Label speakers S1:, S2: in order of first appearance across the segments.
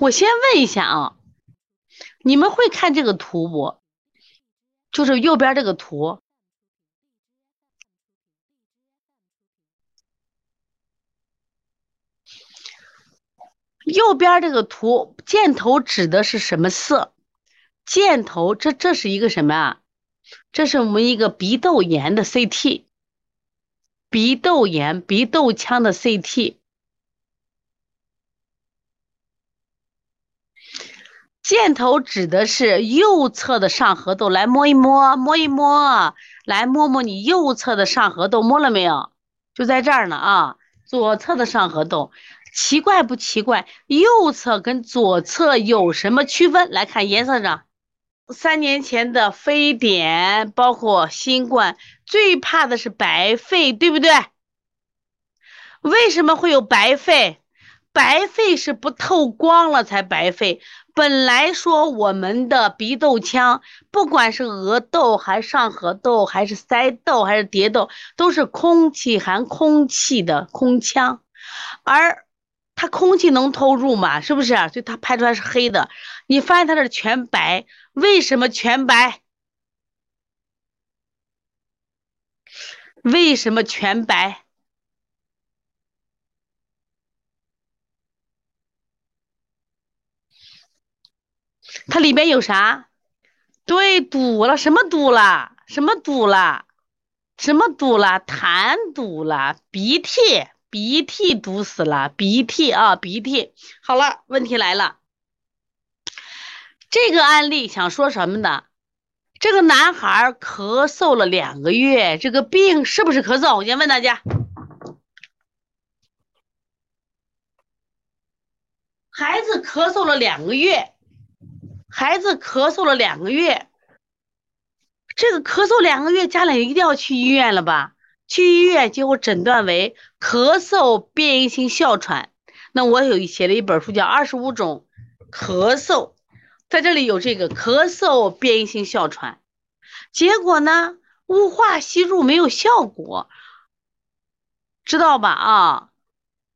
S1: 我先问一下啊，你们会看这个图不？就是右边这个图。右边这个图箭头指的是什么色？箭头，这这是一个什么啊？这是我们一个鼻窦炎的 CT，鼻窦炎、鼻窦腔的 CT。箭头指的是右侧的上颌窦，来摸一摸，摸一摸，来摸摸你右侧的上颌窦，摸了没有？就在这儿呢啊，左侧的上颌窦。奇怪不奇怪？右侧跟左侧有什么区分？来看颜色上，三年前的非典，包括新冠，最怕的是白肺，对不对？为什么会有白肺？白肺是不透光了才白肺。本来说我们的鼻窦腔，不管是额窦还是上颌窦，还是腮窦还是蝶窦，都是空气含空气的空腔，而。它空气能透入吗？是不是？所以它拍出来是黑的。你发现它这全白，为什么全白？为什么全白？它里面有啥？对，堵了，什么堵了？什么堵了？什么堵了？痰堵了，鼻涕。鼻涕堵死了，鼻涕啊，鼻涕。好了，问题来了，这个案例想说什么呢？这个男孩咳嗽了两个月，这个病是不是咳嗽？我先问大家，孩子咳嗽了两个月，孩子咳嗽了两个月，这个咳嗽两个月，家长一定要去医院了吧？去医院，结果诊断为咳嗽变异性哮喘。那我有写了一本书，叫《二十五种咳嗽》，在这里有这个咳嗽变异性哮喘。结果呢，雾化吸入没有效果，知道吧？啊，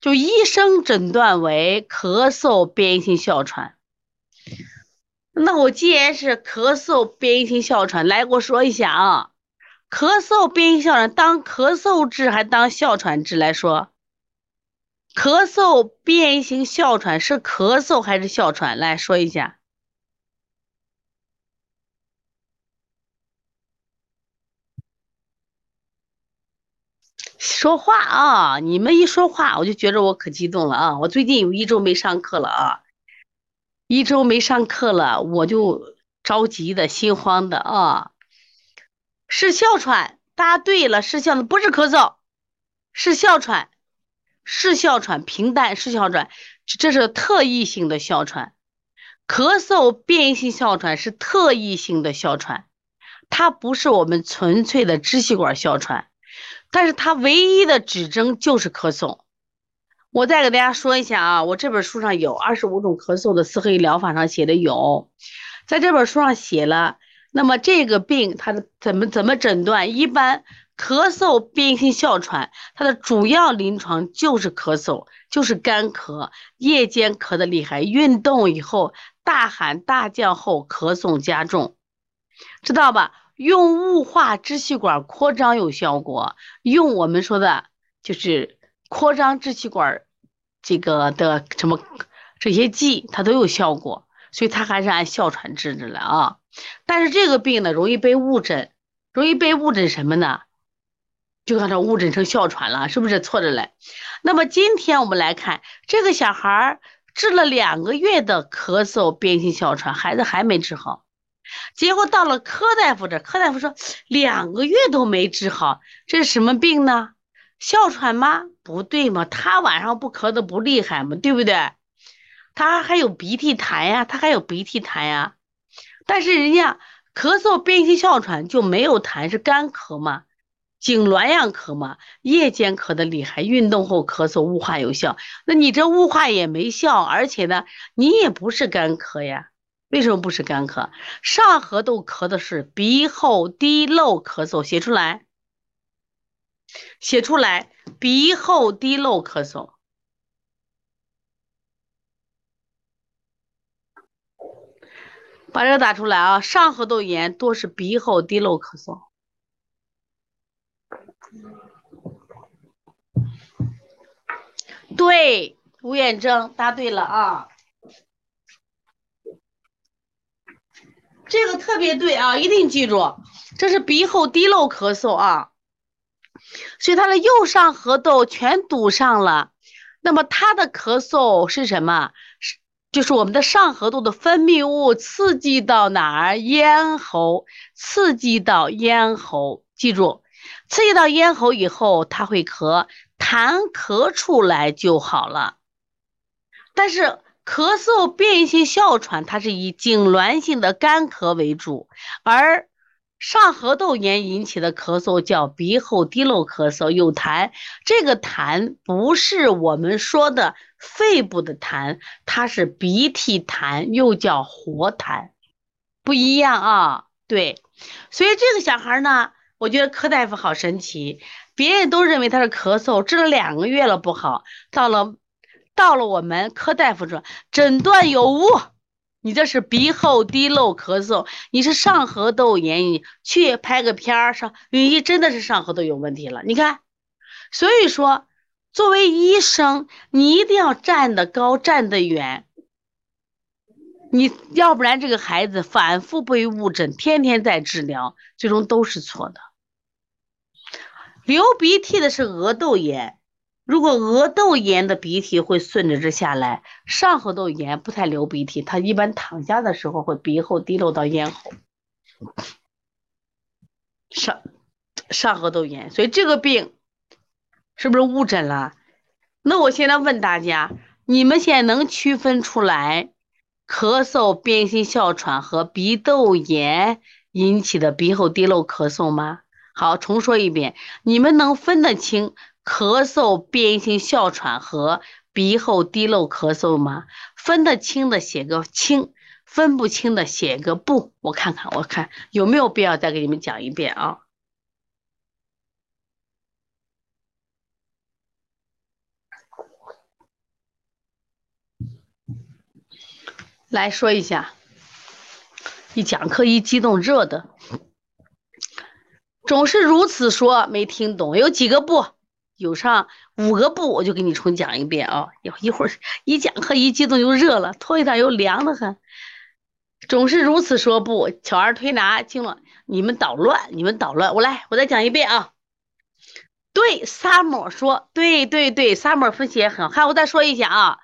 S1: 就医生诊断为咳嗽变异性哮喘。那我既然是咳嗽变异性哮喘，来给我说一下啊。咳嗽变异性哮喘当咳嗽治还当哮喘治来说？咳嗽变异性哮喘是咳嗽还是哮喘？来说一下。说话啊！你们一说话，我就觉着我可激动了啊！我最近有一周没上课了啊，一周没上课了，我就着急的心慌的啊。是哮喘，答对了，是哮的，不是咳嗽，是哮喘，是哮喘，平淡是哮喘，这是特异性的哮喘，咳嗽变异性哮喘是特异性的哮喘，它不是我们纯粹的支气管哮喘，但是它唯一的指征就是咳嗽。我再给大家说一下啊，我这本书上有二十五种咳嗽的四合一疗法上写的有，在这本书上写了。那么这个病它的怎么怎么诊断？一般咳嗽变性哮喘，它的主要临床就是咳嗽，就是干咳，夜间咳的厉害，运动以后大喊大叫后咳嗽加重，知道吧？用雾化支气管扩张有效果，用我们说的就是扩张支气管这个的什么这些剂，它都有效果，所以它还是按哮喘治的了啊。但是这个病呢，容易被误诊，容易被误诊什么呢？就刚才误诊成哮喘了，是不是错着嘞？那么今天我们来看这个小孩治了两个月的咳嗽变性哮喘，孩子还没治好，结果到了柯大夫这，柯大夫说两个月都没治好，这是什么病呢？哮喘吗？不对嘛，他晚上不咳的不厉害嘛，对不对？他还有鼻涕痰呀，他还有鼻涕痰呀。但是人家咳嗽变性哮喘就没有痰，是干咳嘛，痉挛样咳嘛，夜间咳的厉害，运动后咳嗽雾化有效。那你这雾化也没效，而且呢，你也不是干咳呀？为什么不是干咳？上颌窦咳的是鼻后滴漏咳嗽，写出来，写出来，鼻后滴漏咳嗽。把这个打出来啊！上颌窦炎多是鼻后滴漏咳嗽。对，吴远征答对了啊！这个特别对啊，一定记住，这是鼻后滴漏咳嗽啊，所以他的右上颌窦全堵上了。那么他的咳嗽是什么？是就是我们的上颌窦的分泌物刺激到哪儿？咽喉，刺激到咽喉，记住，刺激到咽喉以后，他会咳，痰咳出来就好了。但是。咳嗽变异性哮喘，它是以痉挛性的干咳为主，而上颌窦炎引起的咳嗽叫鼻后滴漏咳嗽，有痰。这个痰不是我们说的肺部的痰，它是鼻涕痰，又叫活痰，不一样啊。对，所以这个小孩呢，我觉得柯大夫好神奇，别人都认为他是咳嗽，治了两个月了不好，到了。到了我们柯大夫说诊断有误，你这是鼻后滴漏咳嗽，你是上颌窦炎，你去拍个片儿上，你真的是上颌窦有问题了。你看，所以说作为医生，你一定要站得高，站得远，你要不然这个孩子反复被误诊，天天在治疗，最终都是错的。流鼻涕的是额窦炎。如果额窦炎的鼻涕会顺着这下来，上颌窦炎不太流鼻涕，他一般躺下的时候会鼻后滴漏到咽喉。上上颌窦炎，所以这个病是不是误诊了？那我现在问大家，你们现在能区分出来咳嗽变性哮喘和鼻窦炎引起的鼻后滴漏咳嗽吗？好，重说一遍，你们能分得清？咳嗽变异性哮喘和鼻后滴漏咳嗽吗？分得清的写个清，分不清的写个不。我看看，我看有没有必要再给你们讲一遍啊？来说一下，一讲课一激动热的，总是如此说，没听懂，有几个不？有上五个不，我就给你重讲一遍啊！一会儿一讲课一激动又热了，脱一点又凉的很。总是如此说不，巧儿推拿进了，你们捣乱，你们捣乱。我来，我再讲一遍啊。对，萨摩说，对对对，萨摩分析也很好。我再说一下啊，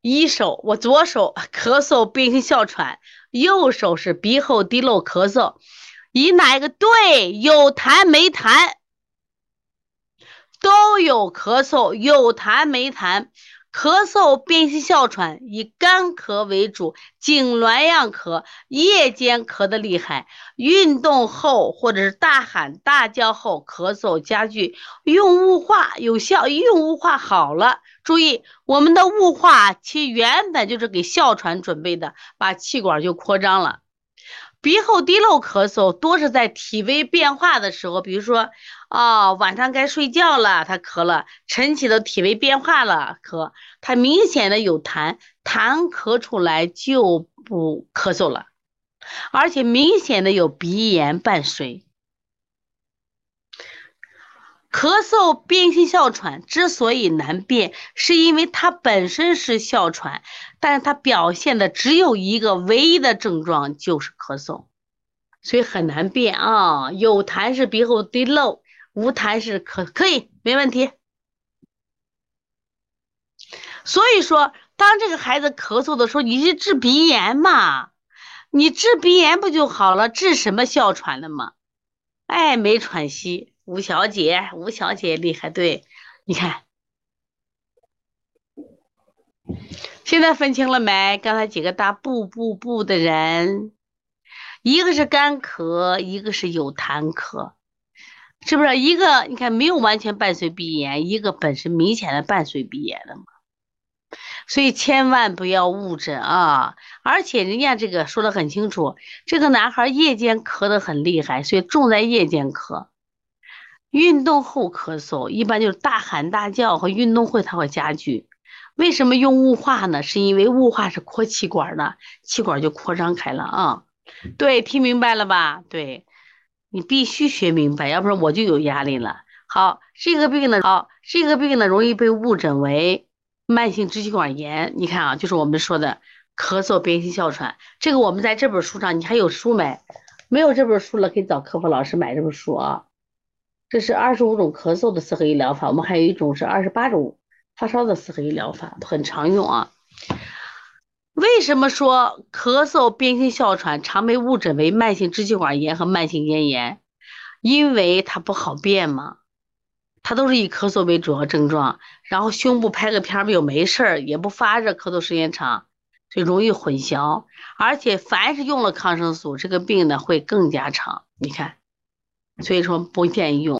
S1: 一手我左手咳嗽变性哮喘，右手是鼻后滴漏咳嗽，以哪一个对？有痰没痰？都有咳嗽，有痰没痰？咳嗽变性哮喘以干咳为主，痉挛样咳，夜间咳的厉害，运动后或者是大喊大叫后咳嗽加剧，用雾化有效，用雾化好了。注意，我们的雾化其原本就是给哮喘准备的，把气管就扩张了。鼻后滴漏咳嗽多是在体位变化的时候，比如说，哦，晚上该睡觉了，他咳了；晨起的体位变化了，咳，他明显的有痰，痰咳出来就不咳嗽了，而且明显的有鼻炎伴随。咳嗽变性哮喘之所以难辨，是因为它本身是哮喘，但是它表现的只有一个唯一的症状就是咳嗽，所以很难辨啊。有痰是鼻后滴漏，无痰是咳可以没问题。所以说，当这个孩子咳嗽的时候，你是治鼻炎嘛？你治鼻炎不就好了？治什么哮喘的嘛？哎，没喘息。吴小姐，吴小姐厉害，对，你看，现在分清了没？刚才几个大不不不的人，一个是干咳，一个是有痰咳，是不是？一个你看没有完全伴随鼻炎，一个本身明显的伴随鼻炎的嘛。所以千万不要误诊啊！而且人家这个说的很清楚，这个男孩夜间咳得很厉害，所以重在夜间咳。运动后咳嗽，一般就是大喊大叫和运动会，它会加剧。为什么用雾化呢？是因为雾化是扩气管的，气管就扩张开了啊。对，听明白了吧？对，你必须学明白，要不然我就有压力了。好，这个病呢，好，这个病呢，容易被误诊为慢性支气管炎。你看啊，就是我们说的咳嗽、变性哮喘。这个我们在这本书上，你还有书没？没有这本书了，可以找客服老师买这本书啊。这是二十五种咳嗽的四合一疗法，我们还有一种是二十八种发烧的四合一疗法，很常用啊。为什么说咳嗽、变性哮喘常被误诊为慢性支气管炎和慢性咽炎？因为它不好辨嘛。它都是以咳嗽为主要症状，然后胸部拍个片儿又没事儿，也不发热，咳嗽时间长，就容易混淆。而且凡是用了抗生素，这个病呢会更加长。你看，所以说不建议用。